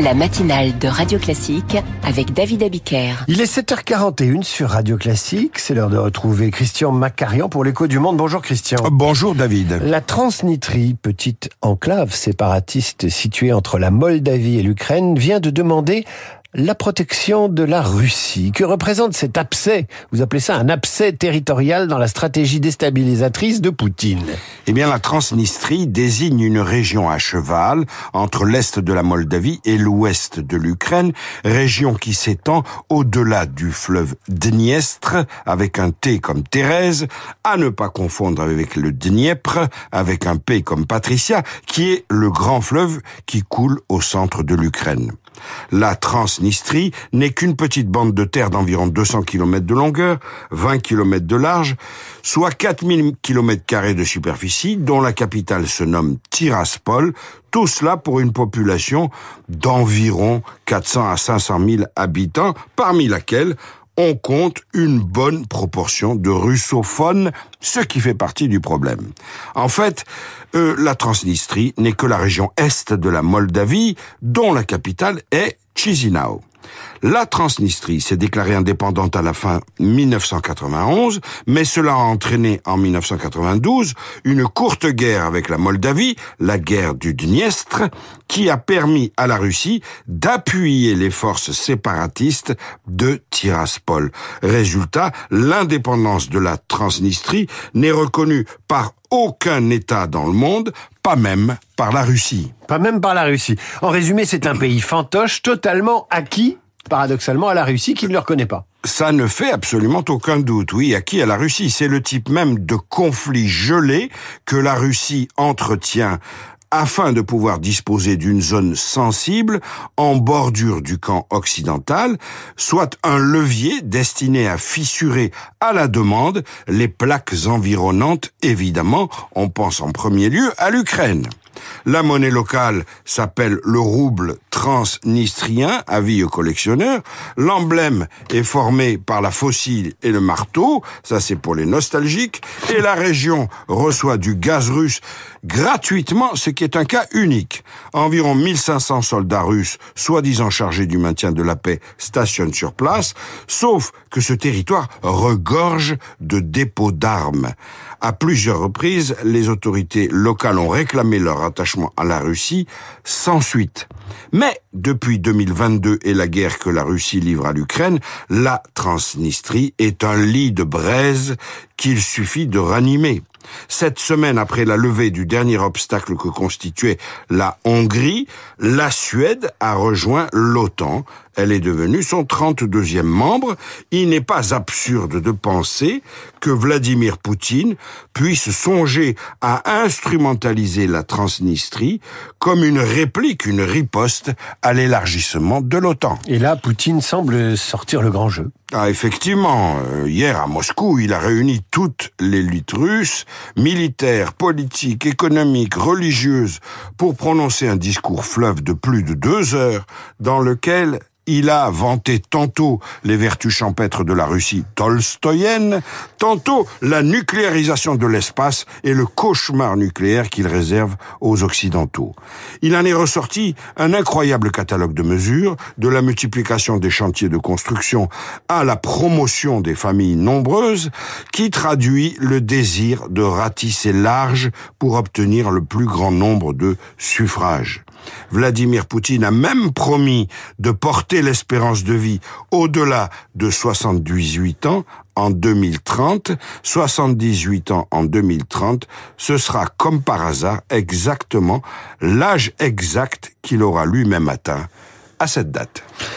La matinale de Radio Classique avec David Abiker. Il est 7h41 sur Radio Classique. C'est l'heure de retrouver Christian Macarian pour l'écho du monde. Bonjour Christian. Bonjour David. La Transnistrie, petite enclave séparatiste située entre la Moldavie et l'Ukraine, vient de demander la protection de la Russie. Que représente cet abcès? Vous appelez ça un abcès territorial dans la stratégie déstabilisatrice de Poutine Eh bien, la Transnistrie désigne une région à cheval entre l'est de la Moldavie et l'ouest de l'Ukraine, région qui s'étend au-delà du fleuve Dniestre, avec un T comme Thérèse, à ne pas confondre avec le Dniepr, avec un P comme Patricia, qui est le grand fleuve qui coule au centre de l'Ukraine. La Transnistrie n'est qu'une petite bande de terre d'environ 200 km de longueur, 20 km de large, soit 4000 km de superficie, dont la capitale se nomme Tiraspol, tout cela pour une population d'environ 400 à 500 000 habitants, parmi laquelle on compte une bonne proportion de russophones, ce qui fait partie du problème. En fait, euh, la Transnistrie n'est que la région est de la Moldavie, dont la capitale est Chisinau. La Transnistrie s'est déclarée indépendante à la fin 1991, mais cela a entraîné en 1992 une courte guerre avec la Moldavie, la guerre du Dniestre, qui a permis à la Russie d'appuyer les forces séparatistes de Tiraspol. Résultat, l'indépendance de la Transnistrie n'est reconnue par aucun État dans le monde, pas même la Russie. Pas même par la Russie. En résumé, c'est un pays fantoche totalement acquis paradoxalement à la Russie qui ne le reconnaît pas. Ça ne fait absolument aucun doute, oui, acquis à la Russie. C'est le type même de conflit gelé que la Russie entretient afin de pouvoir disposer d'une zone sensible en bordure du camp occidental, soit un levier destiné à fissurer à la demande les plaques environnantes, évidemment, on pense en premier lieu à l'Ukraine. La monnaie locale s'appelle le rouble transnistrien, avis aux collectionneurs. L'emblème est formé par la fossile et le marteau, ça c'est pour les nostalgiques. Et la région reçoit du gaz russe gratuitement, ce qui est un cas unique. Environ 1500 soldats russes, soi-disant chargés du maintien de la paix, stationnent sur place, sauf que ce territoire regorge de dépôts d'armes. À plusieurs reprises, les autorités locales ont réclamé leur attachement à la Russie sans suite. Mais depuis 2022 et la guerre que la Russie livre à l'Ukraine, la Transnistrie est un lit de braise qu'il suffit de ranimer. Cette semaine après la levée du dernier obstacle que constituait la Hongrie, la Suède a rejoint l'OTAN. Elle est devenue son 32e membre. Il n'est pas absurde de penser que Vladimir Poutine puisse songer à instrumentaliser la Transnistrie comme une réplique, une riposte à l'élargissement de l'OTAN. Et là, Poutine semble sortir le grand jeu. Ah, effectivement. Euh, hier, à Moscou, il a réuni toute l'élite russe, militaire, politique, économique, religieuse, pour prononcer un discours fleuve de plus de deux heures dans lequel il a vanté tantôt les vertus champêtres de la Russie tolstoyenne, tantôt la nucléarisation de l'espace et le cauchemar nucléaire qu'il réserve aux Occidentaux. Il en est ressorti un incroyable catalogue de mesures, de la multiplication des chantiers de construction à la promotion des familles nombreuses, qui traduit le désir de ratisser large pour obtenir le plus grand nombre de suffrages. Vladimir Poutine a même promis de porter l'espérance de vie au-delà de 78 ans en 2030, 78 ans en 2030, ce sera comme par hasard exactement l'âge exact qu'il aura lui-même atteint à cette date.